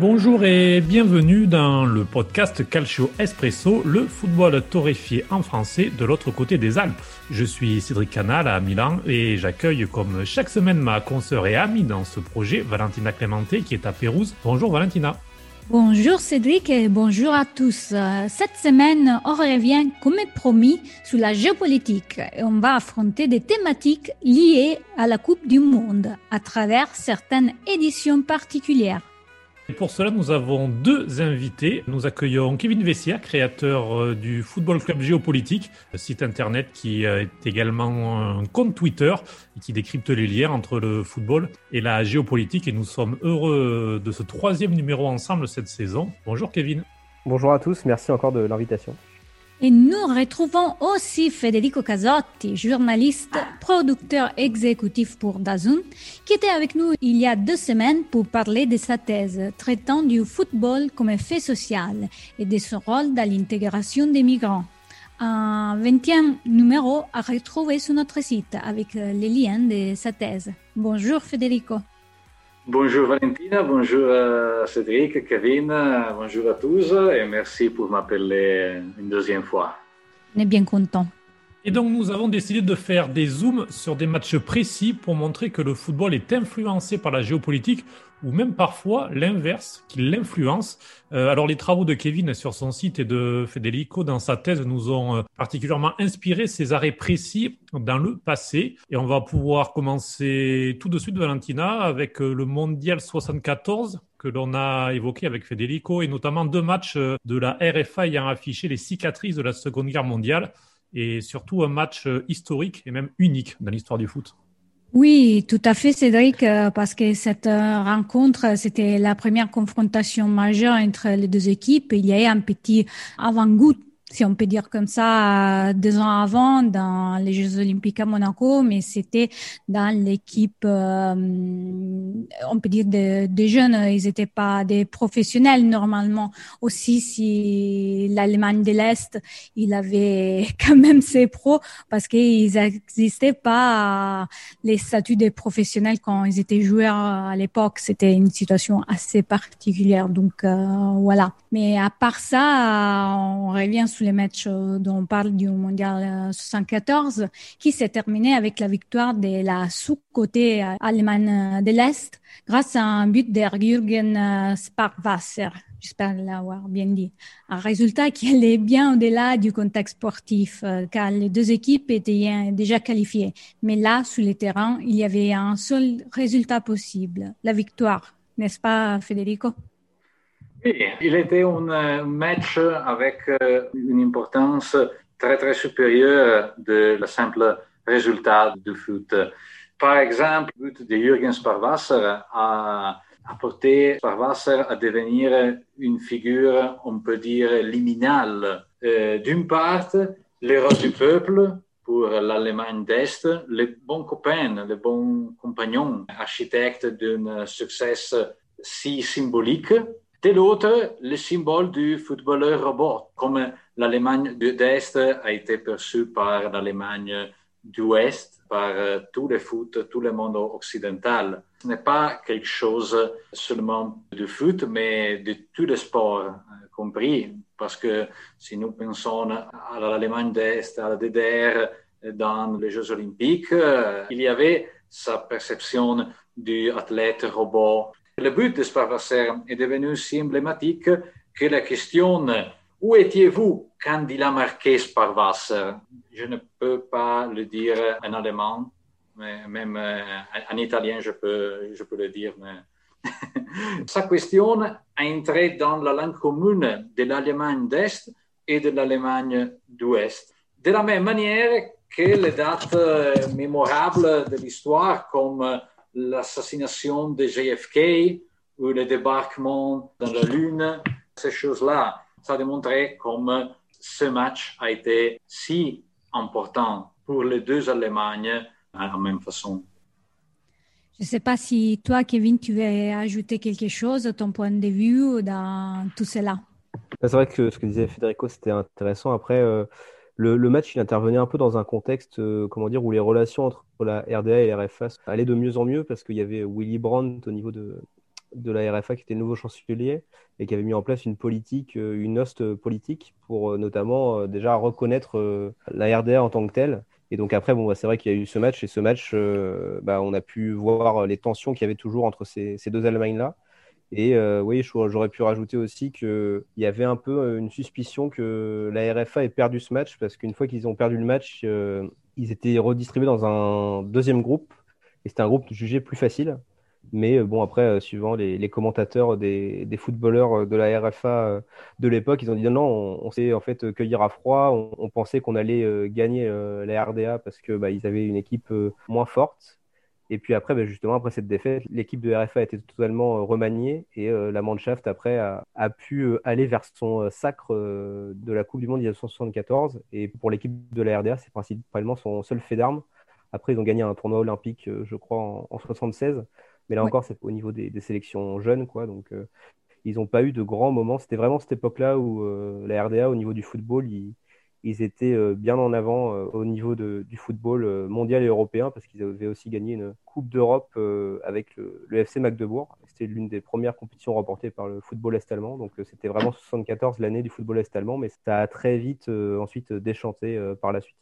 Bonjour et bienvenue dans le podcast Calcio Espresso, le football torréfié en français de l'autre côté des Alpes. Je suis Cédric Canal à Milan et j'accueille comme chaque semaine ma consoeur et amie dans ce projet, Valentina Clemente, qui est à Pérouse. Bonjour Valentina. Bonjour Cédric et bonjour à tous. Cette semaine, on revient comme promis sur la géopolitique et on va affronter des thématiques liées à la Coupe du Monde à travers certaines éditions particulières. Et pour cela, nous avons deux invités. Nous accueillons Kevin Vessia, créateur euh, du Football Club Géopolitique, site internet qui euh, est également un compte Twitter et qui décrypte les liens entre le football et la géopolitique. Et nous sommes heureux de ce troisième numéro ensemble cette saison. Bonjour Kevin. Bonjour à tous, merci encore de l'invitation. Et nous retrouvons aussi Federico Casotti, journaliste, producteur exécutif pour Dazun, qui était avec nous il y a deux semaines pour parler de sa thèse traitant du football comme fait social et de son rôle dans l'intégration des migrants. Un 20e numéro à retrouver sur notre site avec les liens de sa thèse. Bonjour Federico. Bonjour Valentina, bonjour euh, Cédric, Kevin, bonjour à tous et merci pour m'appeler une deuxième fois. On est bien content. Et donc nous avons décidé de faire des zooms sur des matchs précis pour montrer que le football est influencé par la géopolitique ou même parfois l'inverse, qu'il l'influence. Euh, alors les travaux de Kevin sur son site et de Federico dans sa thèse nous ont euh, particulièrement inspiré ces arrêts précis dans le passé. Et on va pouvoir commencer tout de suite, Valentina, avec euh, le Mondial 74 que l'on a évoqué avec Federico et notamment deux matchs de la RFA ayant affiché les cicatrices de la Seconde Guerre mondiale et surtout un match historique et même unique dans l'histoire du foot. Oui, tout à fait, Cédric, euh, parce que cette euh, rencontre, c'était la première confrontation majeure entre les deux équipes. Il y a eu un petit avant-goût si on peut dire comme ça, deux ans avant dans les Jeux Olympiques à Monaco, mais c'était dans l'équipe, euh, on peut dire des jeunes, ils n'étaient pas des professionnels normalement. Aussi, si l'Allemagne de l'Est, il avait quand même ses pros parce qu'ils n'existaient pas les statuts des professionnels quand ils étaient joueurs à l'époque. C'était une situation assez particulière. Donc euh, voilà. Mais à part ça, on revient sur les matchs euh, dont on parle du Mondial 74, euh, qui s'est terminé avec la victoire de la sous-côté euh, Allemagne de l'Est grâce à un but de Jürgen Sparwasser. J'espère l'avoir bien dit. Un résultat qui allait bien au-delà du contexte sportif, car les deux équipes étaient déjà qualifiées. Mais là, sur le terrain, il y avait un seul résultat possible, la victoire. N'est-ce pas, Federico? Oui, il était un match avec euh, une importance très très supérieure de le simple résultat du foot. Par exemple, le but de Jürgen Sparwasser a apporté Sparwasser à devenir une figure, on peut dire, liminale. Euh, d'une part, l'héros du peuple pour l'Allemagne d'Est, les bons copains, les bons compagnons, architectes d'un succès si symbolique de l'autre, le symbole du footballeur robot, comme l'Allemagne d'Est a été perçue par l'Allemagne d'Ouest, par euh, tout le foot, tout le monde occidental. Ce n'est pas quelque chose seulement du foot, mais de tous les sports euh, compris, parce que si nous pensons à l'Allemagne d'Est, à la DDR, dans les Jeux olympiques, euh, il y avait sa perception du athlète robot le but de Sparwasser est devenu si emblématique que la question où étiez-vous quand il a marqué Sparwasser Je ne peux pas le dire en allemand, mais même euh, en italien, je peux, je peux le dire. Mais... Sa question a entré dans la langue commune de l'Allemagne d'Est et de l'Allemagne d'Ouest. De la même manière que les dates euh, mémorables de l'histoire, comme l'assassination de JFK ou le débarquement dans la Lune, ces choses-là, ça a démontré comme ce match a été si important pour les deux Allemagnes à la même façon. Je ne sais pas si toi, Kevin, tu veux ajouter quelque chose, ton point de vue dans tout cela. C'est vrai que ce que disait Federico, c'était intéressant. Après, euh, le, match, il intervenait un peu dans un contexte, euh, comment dire, où les relations entre la RDA et la RFA allaient de mieux en mieux parce qu'il y avait Willy Brandt au niveau de, de la RFA qui était nouveau chancelier et qui avait mis en place une politique, une hoste politique pour notamment déjà reconnaître la RDA en tant que telle. Et donc après, bon, bah, c'est vrai qu'il y a eu ce match et ce match, bah, on a pu voir les tensions qu'il y avait toujours entre ces, ces deux Allemagnes-là. Et euh, oui, j'aurais pu rajouter aussi qu'il y avait un peu euh, une suspicion que la RFA ait perdu ce match parce qu'une fois qu'ils ont perdu le match, euh, ils étaient redistribués dans un deuxième groupe et c'était un groupe jugé plus facile. Mais bon, après, suivant les, commentateurs des, footballeurs de la RFA de l'époque, ils ont dit non, on, on s'est en fait cueillir à froid. On, pensait qu'on allait gagner la RDA parce que bah, avaient une équipe moins forte et puis après, ben justement, après cette défaite, l'équipe de RFA a été totalement euh, remaniée et euh, la Mannschaft, après, a, a, pu euh, aller vers son sacre de la Coupe du Monde 1974. Et pour l'équipe de la RDA, c'est principalement son seul fait d'armes. Après, ils ont gagné un tournoi olympique, je crois, en, en 76. Mais là encore, c'est au niveau des, des, sélections jeunes, quoi. Donc, ils n'ont pas eu de grands moments. C'était vraiment cette époque-là où la RDA, au niveau du football, il, ils étaient euh, bien en avant euh, au niveau du football euh, mondial et européen parce qu'ils avaient aussi gagné une Coupe d'Europe avec le, FC Magdebourg. C'était l'une des premières compétitions remportées par le football est-allemand. Donc c'était vraiment 74 l'année du football est-allemand, mais ça a très vite ensuite déchanté par la suite.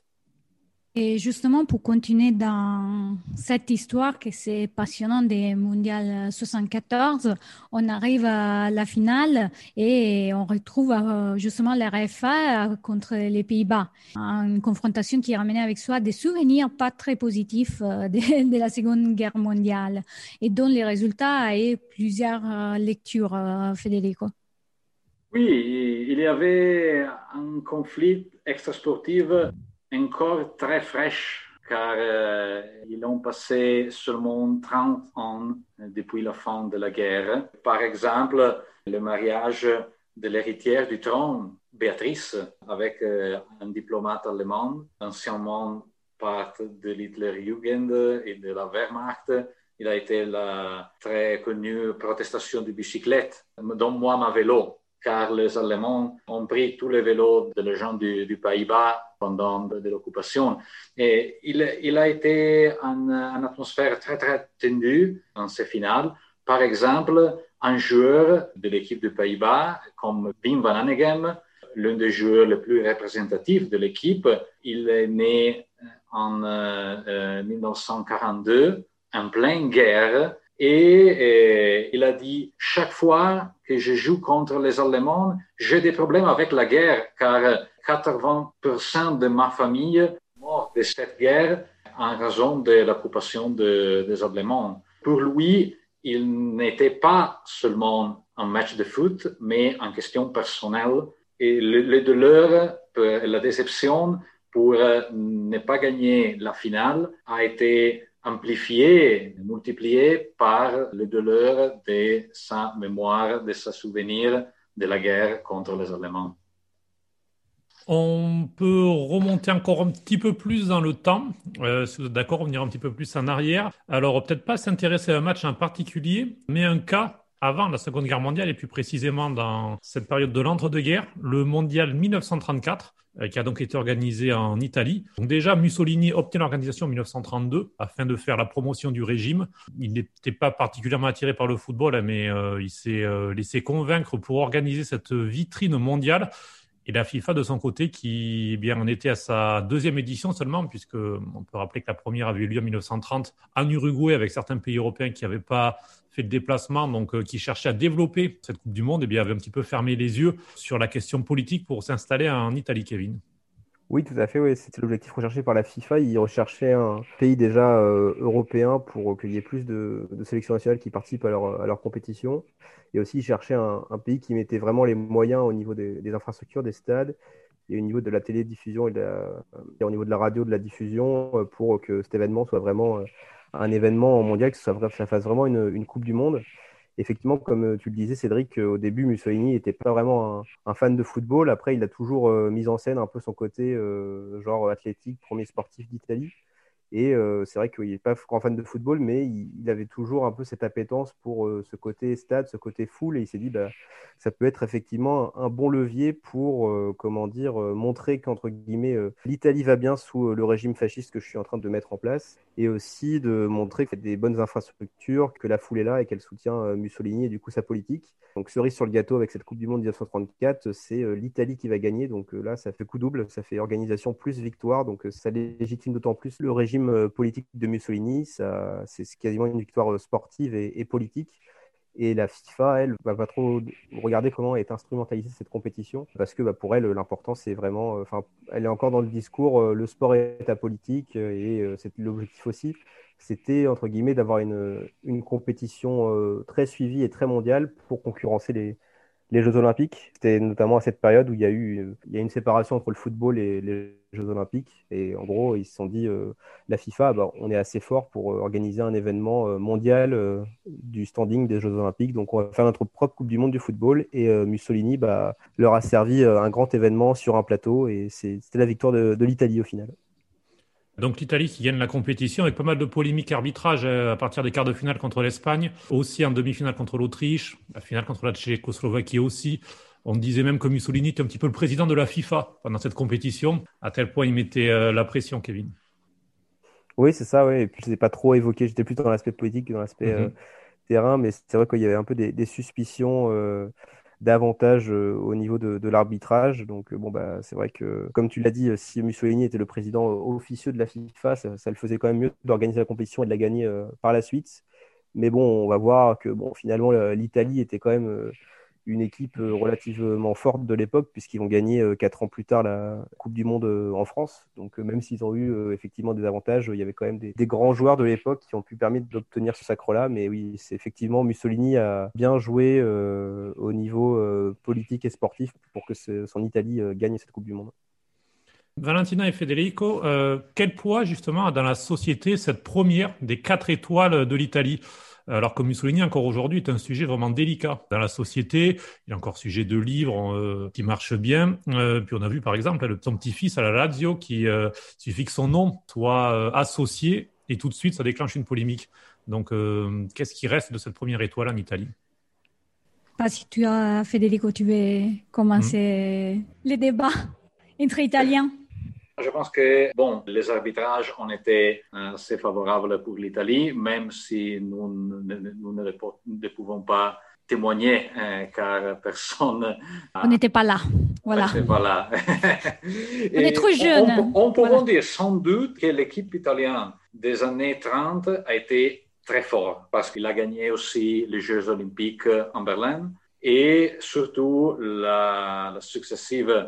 Et justement, pour continuer dans cette histoire que c'est passionnant des mondiales 74, on arrive à la finale et on retrouve euh, justement la RFA contre les Pays-Bas. Une confrontation qui ramenait avec soi des souvenirs pas très positifs euh, de, la Seconde Guerre mondiale et dont les résultats eu plusieurs euh, lectures, Federico. Oui, il y avait un conflit extrasportif encore très fraîche, car euh, ils ont passé seulement 30 ans depuis la fin de la guerre. Par exemple, le mariage de l'héritière du trône, Béatrice, avec euh, un diplomate allemand, anciennement part de l'Hitlerjugend et de la Wehrmacht. Il a été la très connue protestation de bicyclette, donne-moi ma vélo, car les Allemands ont pris tous les vélos de gens du, du Pays-Bas pendant l'occupation. Et il, a été une, atmosphère très, très tendue dans ces finales. Par exemple, un joueur de l'équipe du Pays-Bas, comme Wim van Hanegem, l'un des joueurs les plus représentatifs de l'équipe, il est né en 1942, euh, en pleine guerre, et, il a dit, chaque fois que je joue contre les Allemands, j'ai des problèmes avec la guerre, car 80% de ma famille mort de cette guerre en raison de l'occupation des Allemands. Pour lui, il n'était pas seulement un match de foot, mais en question personnelle. Et le, le douleur, la déception pour ne pas gagner la finale a été amplifié, multiplié par le douleur de sa mémoire, de sa souvenir de la guerre contre les Allemands. On peut remonter encore un petit peu plus dans le temps, euh, si vous êtes d'accord, revenir un petit peu plus en arrière. Alors, peut-être pas s'intéresser à un match en particulier, mais un cas avant la Seconde Guerre mondiale et plus précisément dans cette période de l'entre-deux-guerres, le mondial 1934, euh, qui a donc été organisé en Italie. Donc déjà, Mussolini obtient l'organisation en 1932 afin de faire la promotion du régime. Il n'était pas particulièrement attiré par le football, mais euh, il s'est euh, laissé convaincre pour organiser cette vitrine mondiale et la FIFA de son côté, qui eh bien en était à sa deuxième édition seulement, puisque on peut rappeler que la première avait eu lieu en 1930 en Uruguay avec certains pays européens qui n'avaient pas fait de déplacement, donc euh, qui cherchaient à développer cette Coupe du Monde, eh bien avait un petit peu fermé les yeux sur la question politique pour s'installer en Italie, Kevin. Oui, tout à fait. Oui. C'était l'objectif recherché par la FIFA. Ils recherchaient un pays déjà euh, européen pour qu'il y ait plus de, sélections nationales qui participent à leur, à leur compétition. Et aussi, ils cherchaient un, pays qui mettait vraiment les moyens au niveau des, infrastructures, des stades, et au niveau de la télédiffusion et, au niveau de la radio, de la diffusion, euh, pour que cet événement soit vraiment un événement mondial, que ça, fasse vraiment une, Coupe du Monde effectivement, comme euh, tu le disais, Cédric, euh, au début, Mussolini n'était pas vraiment un, fan de football. Après, il a toujours euh, mis en scène un peu son côté genre athlétique, premier sportif d'Italie. Et c'est vrai qu'il n'est pas grand fan de football, mais il, avait toujours un peu cette appétence pour ce côté stade, ce côté foule. Et il s'est dit, bah, ça peut être effectivement un, bon levier pour, euh, comment dire, montrer qu'entre guillemets, l'Italie va bien sous le régime fasciste que je suis en train de mettre en place. Et aussi de montrer qu'il y a des bonnes infrastructures, que la foule est là et qu'elle soutient Mussolini et du coup sa politique. Donc cerise sur le gâteau avec cette Coupe du Monde 1934, c'est l'Italie qui va gagner. Donc là, ça fait coup double, ça fait organisation plus victoire. Donc ça légitime d'autant plus le régime euh, politique de Mussolini. C'est quasiment une victoire euh, sportive et, politique. Et la FIFA, elle, va pas trop regarder comment est instrumentalisée cette compétition, parce que bah, pour elle, l'important, c'est vraiment, euh, enfin, elle est encore dans le discours, le sport est apolitique, et c'est l'objectif aussi. C'était, entre guillemets, d'avoir une, une, compétition très suivie et très mondiale pour concurrencer les, les Jeux Olympiques. C'était notamment à cette période où il y a eu une séparation entre le football et les Jeux Olympiques. Et en gros, ils se sont dit, euh, la FIFA, bah, on est assez fort pour euh, organiser un événement euh, mondial du standing des Jeux Olympiques. Donc, on va faire notre propre Coupe du Monde du football. Et Mussolini bah, leur a servi un grand événement sur un plateau. Et c'était la victoire de l'Italie au final. Donc l'Italie qui gagne la compétition avec pas mal de polémiques arbitrage à partir des quarts de finale contre l'Espagne, aussi en demi-finale contre l'Autriche, la finale contre la Tchécoslovaquie aussi. On disait même que Mussolini était un petit peu le président de la FIFA pendant cette compétition, à tel point il mettait euh, la pression, Kevin. Oui, c'est ça, oui. Et puis je n'ai pas trop évoqué, j'étais plus dans l'aspect politique que dans l'aspect mhm. euh, terrain, mais c'est vrai qu'il y avait un peu des, suspicions euh, davantage au niveau de, l'arbitrage. Donc bon, bah, c'est vrai que, comme tu l'as dit, si Mussolini était le président officieux de la FIFA, ça, ça le faisait quand même mieux d'organiser la compétition et de la gagner par la suite. Mais bon, on va voir que bon, finalement, l'Italie était quand même une équipe euh, relativement forte de l'époque, puisqu'ils vont gagner euh, quatre ans plus tard la Coupe du Monde euh, en France. Donc même s'ils ont eu effectivement des avantages, il y avait quand même des, grands joueurs de l'époque qui ont pu permettre d'obtenir ce sacre-là. Mais oui, c'est effectivement Mussolini a bien joué au niveau politique et sportif pour que son Italie gagne cette Coupe du Monde. Valentina et Federico, quel poids justement dans la société cette première des quatre étoiles de l'Italie? Alors que Mussolini, encore aujourd'hui, est un sujet vraiment délicat dans la société. Il est encore sujet de livres euh, qui marchent bien. Euh, puis on a vu, par exemple, le son petit-fils à la Lazio qui euh, suffit que son nom soit associé et tout de suite, ça déclenche une polémique. Donc, qu'est-ce qui reste de cette première étoile en Italie? Pas si tu as, Federico, tu veux commencer hmm. les débats entre Italiens je pense que bon, les arbitrages ont été assez favorables pour l'Italie, même si nous, nous ne, pouvons pas témoigner hein, car personne. On n'était pas là. Voilà. On pas là. on est trop jeunes. On, peut dire sans doute que l'équipe italienne des années 30 a été très forte parce qu'il a gagné aussi les Jeux olympiques en Berlin et surtout la, la successive euh,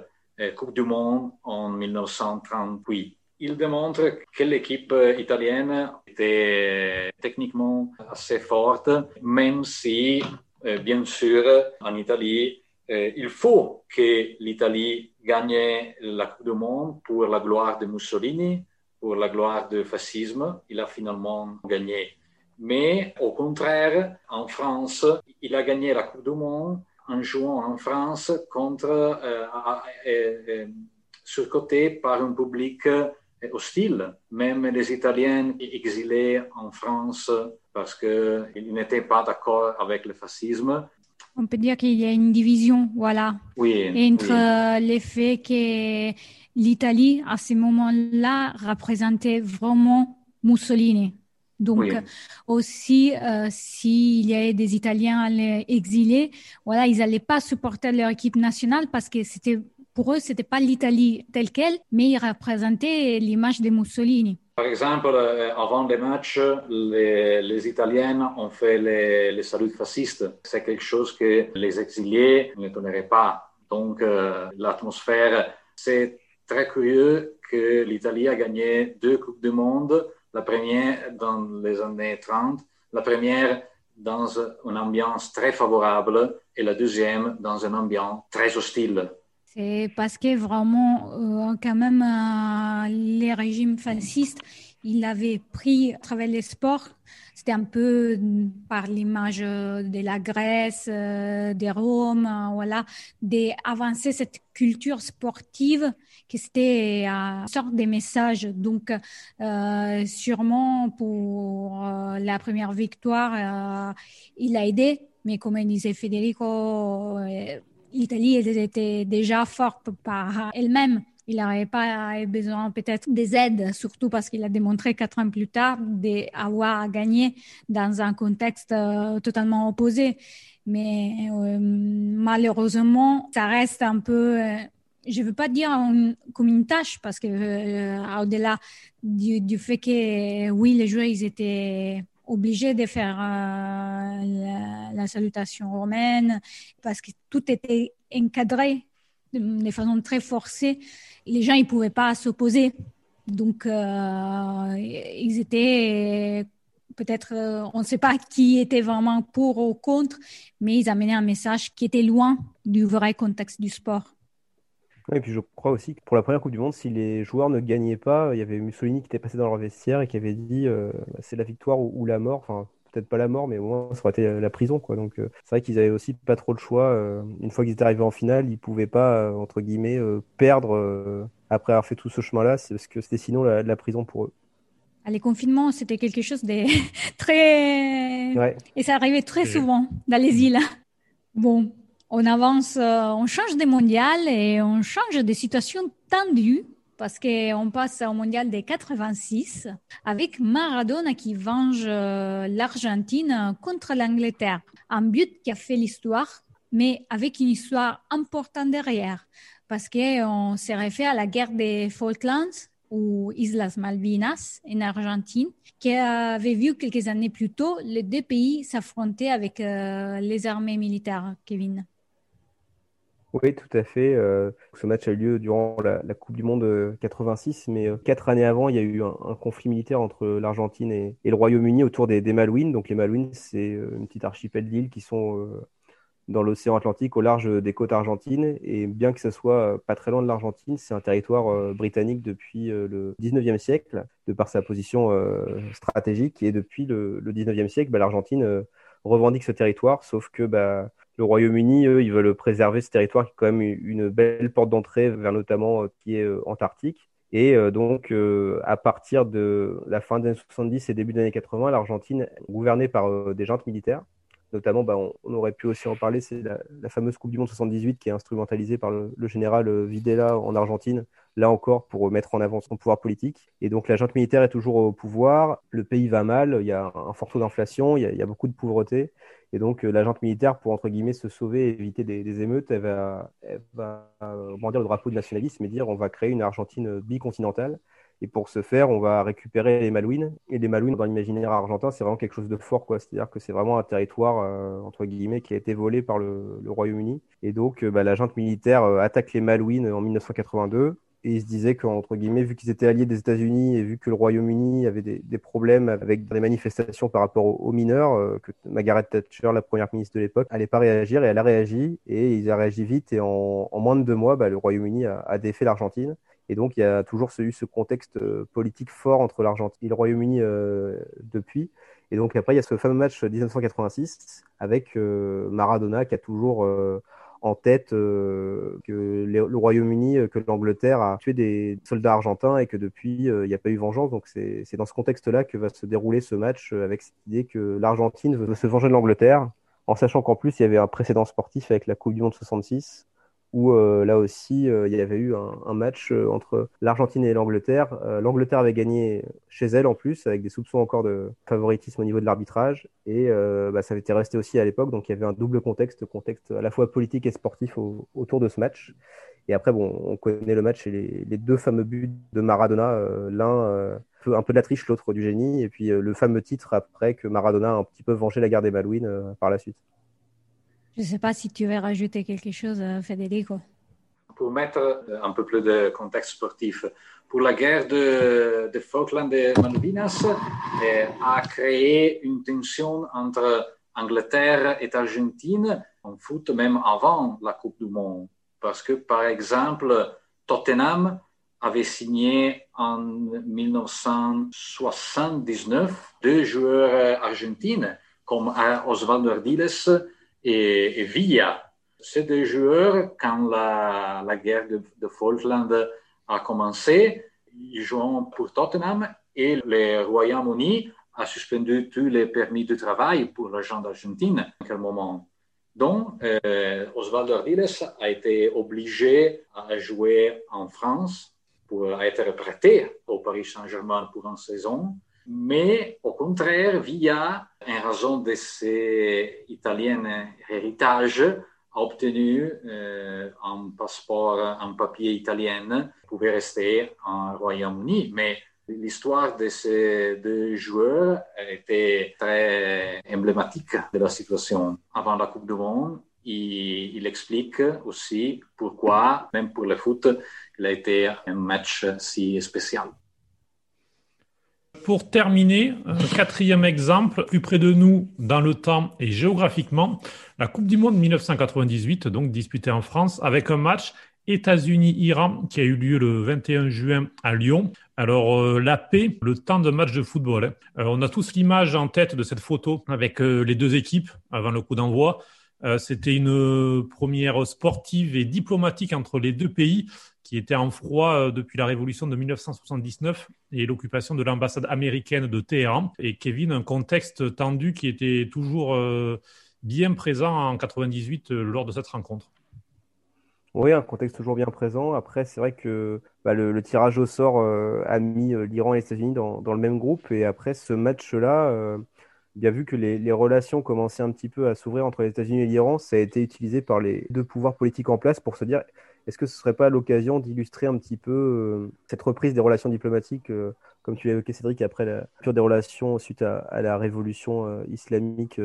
Coupe du Monde en 1938. Il démontre que l'équipe italienne était techniquement assez forte, même si, euh, bien sûr, en Italie, euh, il faut que l'Italie gagne la Coupe du Monde pour la gloire de Mussolini, pour la gloire du fascisme. Il a finalement gagné. Mais au contraire, en France, il a gagné la Coupe du Monde en jouant en France contre, euh, euh, surcoté par un public hostile. Même les Italiens exilés en France parce qu'ils n'étaient pas d'accord avec le fascisme. On peut dire qu'il y a une division, voilà, oui, entre oui. le fait que l'Italie, à ce moment-là, représentait vraiment Mussolini. Donc aussi, euh, s'il y avait des Italiens exilés, voilà, ils n'allaient pas supporter leur équipe nationale parce que c'était pour eux, c'était pas l'Italie telle qu'elle, mais ils représentaient l'image de Mussolini. Par exemple, euh, avant les matchs, les, les Italiens ont fait les, les saluts fascistes. C'est quelque chose que les exilés ne toléraient pas. Donc, euh, l'atmosphère, c'est très curieux que l'Italie a gagné deux Coupes du Monde la première dans les années 30, la première dans une ambiance très favorable et la deuxième dans une ambiance très hostile. C'est parce que vraiment, euh, quand même, euh, les régimes fascistes, il avait pris à travers les sports. C'était un peu par l'image de la Grèce, euh, de Rome, euh, voilà, d'avancer cette culture sportive qui c'était une sorte de message. Donc, euh, sûrement pour la première victoire, il a aidé. Mais comme disait Federico, l'Italie était déjà forte par elle-même. Il n'aurait pas besoin peut-être des aides, surtout parce qu'il a démontré quatre ans plus tard d'avoir gagné dans un contexte euh, totalement opposé. Mais euh, malheureusement, ça reste un peu, euh, je ne veux pas dire comme une tâche, parce que au-delà du, fait que oui, les joueurs ils étaient obligés de faire la, la, salutation romaine, parce que tout était encadré de façon très forcée les gens ils pouvaient pas s'opposer. Donc euh, ils étaient peut-être, euh, on ne sait pas qui était vraiment pour ou contre, mais ils amenaient un message qui était loin du vrai contexte du sport. Et puis je crois aussi que pour la première Coupe du Monde, si les joueurs ne gagnaient pas, il y avait Mussolini qui était passé dans leur vestiaire et qui avait dit euh, bah, c'est la victoire ou, la mort. Enfin, peut-être pas la mort, mais au moins ça aurait été la prison. Quoi. Donc c'est vrai qu'ils avaient aussi pas trop le choix. une fois qu'ils étaient arrivés en finale, ils pouvaient pas, entre guillemets, perdre après avoir fait tout ce chemin-là, c'est parce que c'était sinon la, prison pour eux. Ah, les confinements, c'était quelque chose de très... Et ça arrivait très souvent dans les îles. Bon, on avance, euh, on change des mondiales et on change des situations tendues parce qu'on passe au mondial des 86 avec Maradona qui venge euh, l'Argentine contre l'Angleterre. Un but qui a fait l'histoire, mais avec une histoire importante derrière parce qu'on s'est référé à la guerre des Falklands ou Islas Malvinas en Argentine, qui avait vu quelques années plus tôt les deux pays s'affronter avec euh, les armées militaires, Kevin. Oui, tout à fait. Euh, ce match a eu lieu durant la, Coupe du Monde 86, euh, mais quatre années avant, il y a eu un, conflit militaire entre l'Argentine et, le Royaume-Uni autour des, Malouines. Donc les Malouines, c'est une petite archipel d'îles qui sont dans l'océan Atlantique au large des côtes argentines. Et bien que ce soit pas très loin de l'Argentine, c'est un territoire euh, britannique depuis euh, le 19e siècle, de par sa position euh, stratégique. Et depuis le, 19e siècle, bah, l'Argentine revendique ce territoire, sauf que bah, le Royaume-Uni, eux, ils veulent préserver ce territoire qui est quand même une belle porte d'entrée vers notamment qui est Antarctique. Et donc, à partir de la fin des années 70 et début des années 80, l'Argentine, gouvernée par des jantes militaires, Notamment, bah, on, aurait pu aussi en parler, c'est la, fameuse Coupe du Monde 78 qui est instrumentalisée par le, général euh, Videla en Argentine, là encore pour mettre en avant son pouvoir politique. Et donc la junte militaire est toujours au pouvoir, le pays va mal, il y a un fort taux d'inflation, il, y a beaucoup de pauvreté. Et donc euh, la junte militaire, pour entre guillemets se sauver et éviter des, émeutes, elle va, elle va brandir le drapeau de nationalisme et dire on va créer une Argentine bicontinentale. Et pour ce faire, on va récupérer les Malouines. Et les Malouines, dans l'imaginaire argentin, c'est vraiment quelque chose de fort. quoi. C'est-à-dire que c'est vraiment un territoire, euh, entre guillemets, qui a été volé par le, Royaume-Uni. Et donc, euh, bah, la junte militaire euh, attaque les Malouines en 1982. Et ils se disaient qu'entre guillemets, vu qu'ils étaient alliés des États-Unis et vu que le Royaume-Uni avait des, problèmes avec des manifestations par rapport aux, mineurs, que Margaret Thatcher, la première ministre de l'époque, n'allait pas réagir et elle a réagi. Et ils ont réagi vite. Et en, moins de deux mois, bah, le Royaume-Uni a, a défait l'Argentine. Et donc, il y a toujours eu ce contexte euh, politique fort entre l'Argentine et le Royaume-Uni euh, depuis. Et donc, après, il y a ce fameux match 1986 avec euh, Maradona qui a toujours en tête que le Royaume-Uni, que l'Angleterre a tué des soldats argentins et que depuis, il n'y a pas eu vengeance. Donc, c'est dans ce contexte-là que va se dérouler ce match avec cette idée que l'Argentine veut se venger de l'Angleterre, en sachant qu'en plus, il y avait un précédent sportif avec la Coupe du Monde 66 où euh, là aussi euh, il y avait eu un, match euh, entre l'Argentine et l'Angleterre. L'Angleterre avait gagné chez elle en plus, avec des soupçons encore de favoritisme au niveau de l'arbitrage, et bah, ça avait été resté aussi à l'époque, donc il y avait un double contexte, contexte à la fois politique et sportif autour de ce match. Et après, bon, on connaît le match et les, deux fameux buts de Maradona, l'un un peu de la triche, l'autre du génie, et puis le fameux titre après que Maradona a un petit peu vengé la guerre des Malouines par la suite. Je ne sais pas si tu veux rajouter quelque chose, euh, Federico. Pour mettre euh, un peu plus de contexte sportif, pour la guerre de, Falkland et Malvinas euh, a créé une tension entre Angleterre et Argentine en foot même avant la Coupe du Monde. Parce que, par exemple, Tottenham avait signé en 1979 deux joueurs argentines comme Osvaldo Ardiles et, Villa. Ces deux joueurs, quand la, guerre de, Falkland a commencé, ils jouent pour Tottenham et le Royaume-Uni a suspendu tous les permis de travail pour l'agent d'Argentine à quel moment. Donc, euh, Osvaldo Ardiles a été obligé à jouer en France pour être prêté au Paris Saint-Germain pour une saison. Mais au contraire, Villa, en raison de ses italiens héritages, a obtenu euh, un passeport, un papier italien, pouvait rester en Royaume-Uni. Mais l'histoire de ces deux joueurs était très emblématique de la situation. Avant la Coupe du Monde, il, explique aussi pourquoi, même pour le foot, il a été un match si spécial. Pour terminer, un quatrième exemple, plus près de nous dans le temps et géographiquement, la Coupe du Monde 1998, donc disputée en France, avec un match États-Unis-Iran qui a eu lieu le 21 juin à Lyon. Alors euh, la paix, le temps de match de football. Hein. Euh, on a tous l'image en tête de cette photo avec euh, les deux équipes avant le coup d'envoi. C'était une première sportive et diplomatique entre les deux pays qui était en froid depuis la révolution de 1979 et l'occupation de l'ambassade américaine de Téhéran. Et Kevin, un contexte tendu qui était toujours bien présent en 98 lors de cette rencontre. Oui, un contexte toujours bien présent. Après, c'est vrai que bah, le, tirage au sort euh, a mis euh, l'Iran et les États-Unis dans, le même groupe. Et après ce match-là, euh, bien vu que les, relations commençaient un petit peu à s'ouvrir entre les États-Unis et l'Iran, ça a été utilisé par les deux pouvoirs politiques en place pour se dire est-ce que ce serait pas l'occasion d'illustrer un petit peu cette reprise des relations diplomatiques, comme tu l'as évoqué Cédric, après la rupture des relations suite à, la révolution islamique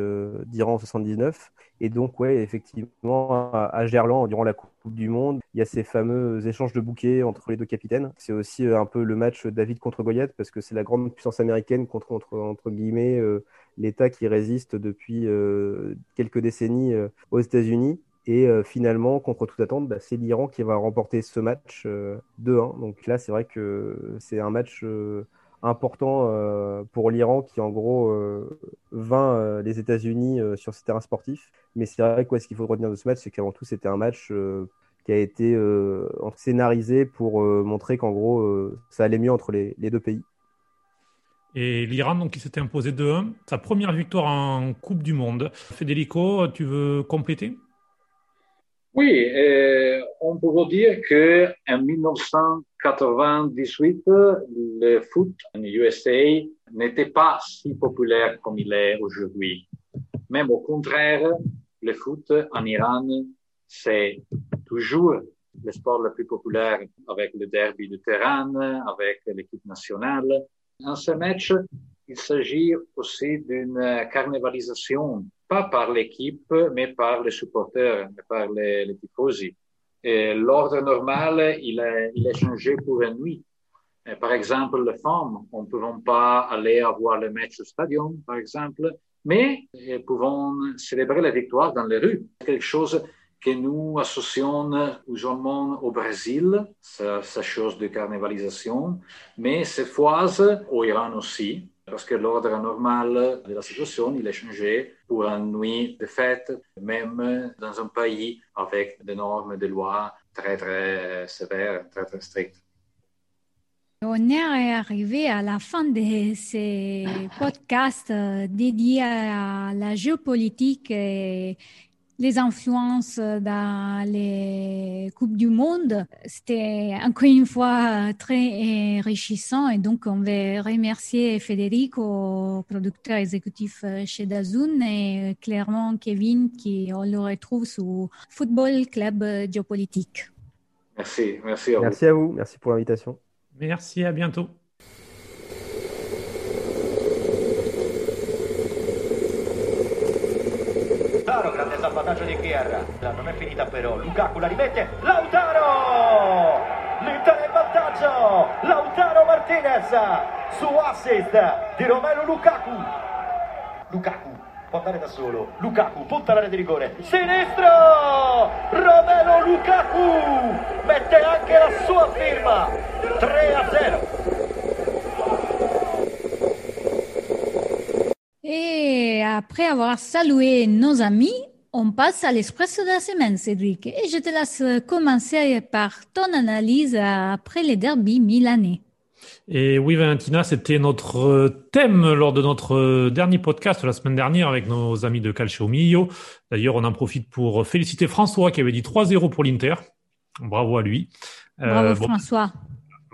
d'Iran en 79 et donc, ouais, effectivement, à, Gerland, durant la Coupe du Monde, il y a ces fameux échanges de bouquets entre les deux capitaines. C'est aussi euh, un peu le match David contre Goliath, parce que c'est la grande puissance américaine contre, entre, entre guillemets, euh, l'État qui résiste depuis euh, quelques décennies aux États-Unis. Et finalement, contre toute attente, bah, c'est l'Iran qui va remporter ce match 2-1. Donc là, c'est vrai que c'est un match important euh, pour l'Iran qui en gros euh, euh, les États-Unis sur ce terrain sportif. Mais c'est vrai quoi, ce qu'il faut retenir de ce match, c'est qu'avant tout c'était un match qui a été scénarisé pour montrer qu'en gros ça allait mieux entre les, deux pays. Et l'Iran, donc, qui s'était imposé 2-1, sa première victoire en Coupe du Monde. Federico, tu veux compléter? Oui, euh, on pourrait dire que en 1998, le foot en USA n'était pas si populaire comme il est aujourd'hui. Même au contraire, le foot en Iran, c'est toujours le sport le plus populaire avec le derby de terrain, avec l'équipe nationale. En ce match, il s'agit aussi d'une carnavalisation pas par l'équipe, mais par les supporters, par les, les tifosi. L'ordre normal, il est, il est changé pour une nuit. par exemple, les femmes, on ne peut pas aller voir le match au stadion, par exemple, mais elles peuvent célébrer la victoire dans les rues. Quelque chose que nous associons usuellement au Brésil, cette chose de carnavalisation, mais cette fois au Iran aussi parce que l'ordre normal de la situation, il est changé pour une nuit de fête, même dans un pays avec des normes de loi très, très sévères, très, très strictes. On est arrivé à la fin de ces podcasts dédiés à la géopolitique et les influences dans les Coupes du Monde. C'était encore une fois très enrichissant et donc on veut remercier Federico, producteur exécutif chez Dazun et clairement Kevin qui on le retrouve sous Football Club Géopolitique. Merci, merci à vous. Merci à vous, merci pour l'invitation. Merci, à bientôt. Vantaggio di Guerra. Non è finita però. Lukaku la rimette. Lautaro! L'Inter in vantaggio. Lautaro Martinez su assist di Romero Lukaku. Lukaku può andare da solo. Lukaku punta l'area di rigore. Sinistro! Romero Lukaku mette anche la sua firma. 3 a 0. Et après avoir salué nos amis, on passe à l'espresso de la semaine, Cédric. Et je te laisse commencer par ton analyse après les derbies milanais. Et oui, Valentina, c'était notre thème lors de notre dernier podcast la semaine dernière avec nos amis de Calcio Mio. D'ailleurs, on en profite pour féliciter François qui avait dit 3-0 pour l'Inter. Bravo à lui. Bravo euh, François.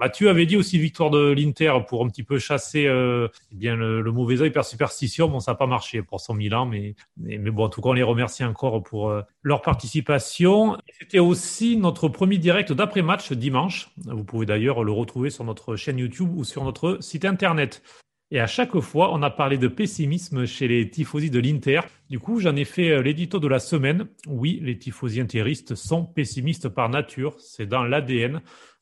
Mathieu avait dit aussi victoire de l'Inter pour un petit peu chasser euh, eh bien le, mauvais œil par superstition. Bon, ça n'a pas marché pour son Milan, mais, mais, bon, en tout cas, on les remercie encore pour euh, leur participation. C'était aussi notre premier direct d'après-match dimanche. Vous pouvez d'ailleurs le retrouver sur notre chaîne YouTube ou sur notre site internet. Et à chaque fois, on a parlé de pessimisme chez les tifosi de l'Inter. Du coup, j'en ai fait euh, l'édito de la semaine. Oui, les tifosi interistes sont pessimistes par nature. C'est dans l'ADN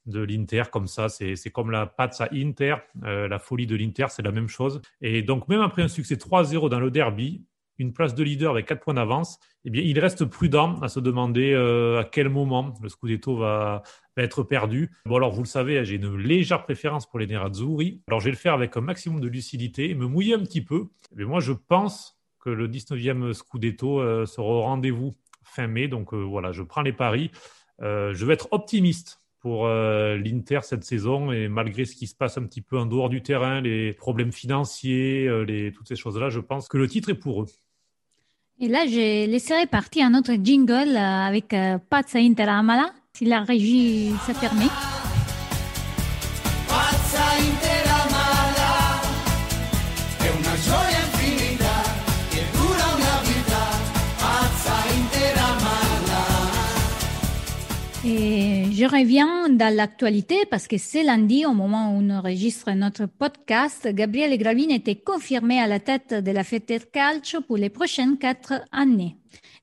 de l'Inter comme ça. C'est comme la Pazza Inter, euh, la folie de l'Inter, c'est la même chose. Et donc, même après un succès 3-0 dans le derby, une place de leader avec 4 points d'avance, eh bien, il reste prudent à se demander euh, à quel moment le Scudetto va, va, être perdu. Bon, alors, vous le savez, j'ai une légère préférence pour les Nerazzurri. Alors, je vais le faire avec un maximum de lucidité et me mouiller un petit peu. Mais moi, je pense que le 19e Scudetto euh, sera au rendez-vous fin mai. Donc, voilà, je prends les paris. je vais être optimiste pour euh, l'Inter cette saison et malgré ce qui se passe un petit peu en dehors du terrain, les problèmes financiers, euh, les, toutes ces choses-là, je pense que le titre est pour eux. Et là, je laisserai partir un autre jingle euh, avec Pazza Inter Amala, si la régie se permet. Je reviens dans l'actualité parce que c'est lundi, au moment où on enregistre notre podcast, Gabriele Gravine était confirmé à la tête de la Fête Calcio pour les prochaines quatre années.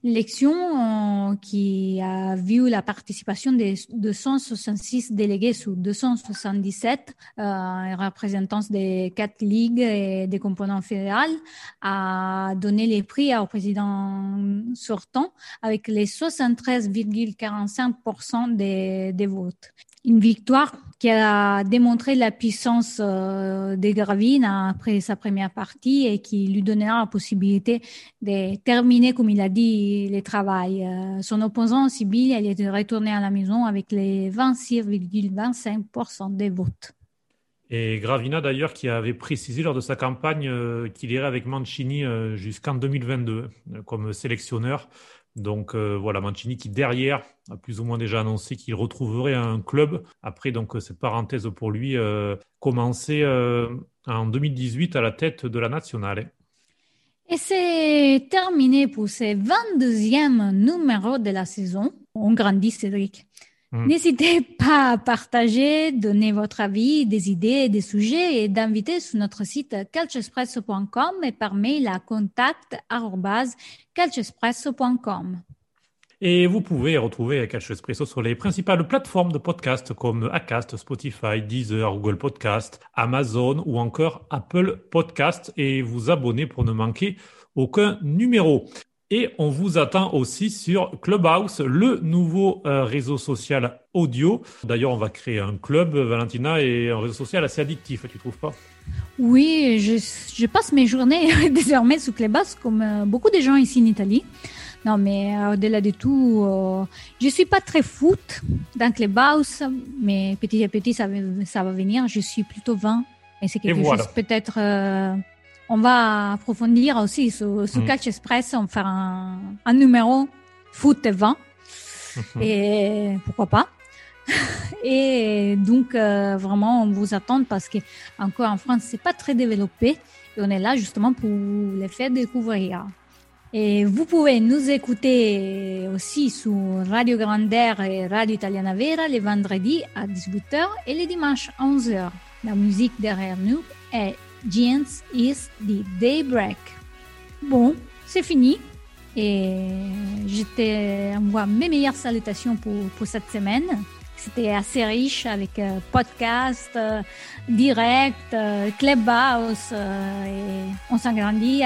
L'élection euh, qui a vu la participation de 266 délégués sur 277 euh, représentants des quatre ligues et des composants fédérales a donné les prix au président sortant avec les 73,45% des, des votes une victoire qui a démontré la puissance euh, des Gravines après sa première partie et qui lui donnera la possibilité de terminer, comme il a dit, le travail. Euh, son opposant, Sibyl, elle est retournée à la maison avec les 26,25% des votes. Et Gravina, d'ailleurs, qui avait précisé lors de sa campagne euh, qu'il irait avec Mancini jusqu'en 2022 comme sélectionneur. Donc euh, voilà, Mancini qui derrière a plus ou moins déjà annoncé qu'il retrouverait un club. Après donc euh, cette parenthèse pour lui euh, commencer en 2018 à la tête de la nationale. Et c'est terminé pour ce 22e numéro de la saison. On grandit, Cédric. Mm. N'hésitez pas à partager, donner votre avis, des idées, des sujets et d'inviter sur notre site calcespresso.com et par mail à contact@calcespresso.com. Et vous pouvez retrouver Calcio Espresso sur les principales plateformes de podcast comme Acast, Spotify, Deezer, Google Podcast, Amazon ou encore Apple Podcast et vous abonner pour ne manquer aucun numéro. Et on vous attend aussi sur Clubhouse, le nouveau euh, réseau social audio. D'ailleurs, on va créer un club, Valentina, et un réseau social assez addictif, tu trouves pas? Oui, je, passe mes journées désormais sur Clubhouse, comme euh, beaucoup de gens ici en Italie. Non, mais euh, au-delà de tout, je suis pas très foot dans Clubhouse, mais petit à petit, ça, ça va venir. Je suis plutôt 20. Et c'est quelque chose peut-être on va approfondir aussi sur, mm. Catch Express, on va faire un, un numéro foot et vin. et pourquoi pas. et donc, euh, vraiment, on vous attend parce que encore en France, c'est pas très développé. Et on est là justement pour les faire découvrir. Et vous pouvez nous écouter aussi sur Radio Grandeur et Radio Italiana Vera les vendredis à 18h et les dimanches à 11h. La musique derrière nous est Jeans is the Daybreak. Bon, c'est fini. Et je t'envoie mes meilleures salutations pour, pour cette semaine. C'était assez riche avec euh, podcast, euh, direct, euh, clubhouse. et on s'agrandit,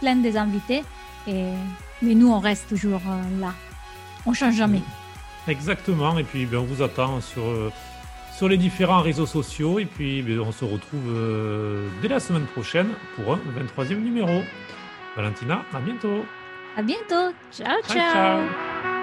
plein des invités. Mais nous, on reste toujours là. On change jamais. Exactement. Et puis, ben, on vous attend sur, euh, sur les différents réseaux sociaux. Et puis, ben, on se retrouve euh, dès la semaine prochaine pour un 23e numéro. Valentina, à bientôt. À bientôt. ciao. ciao. ciao.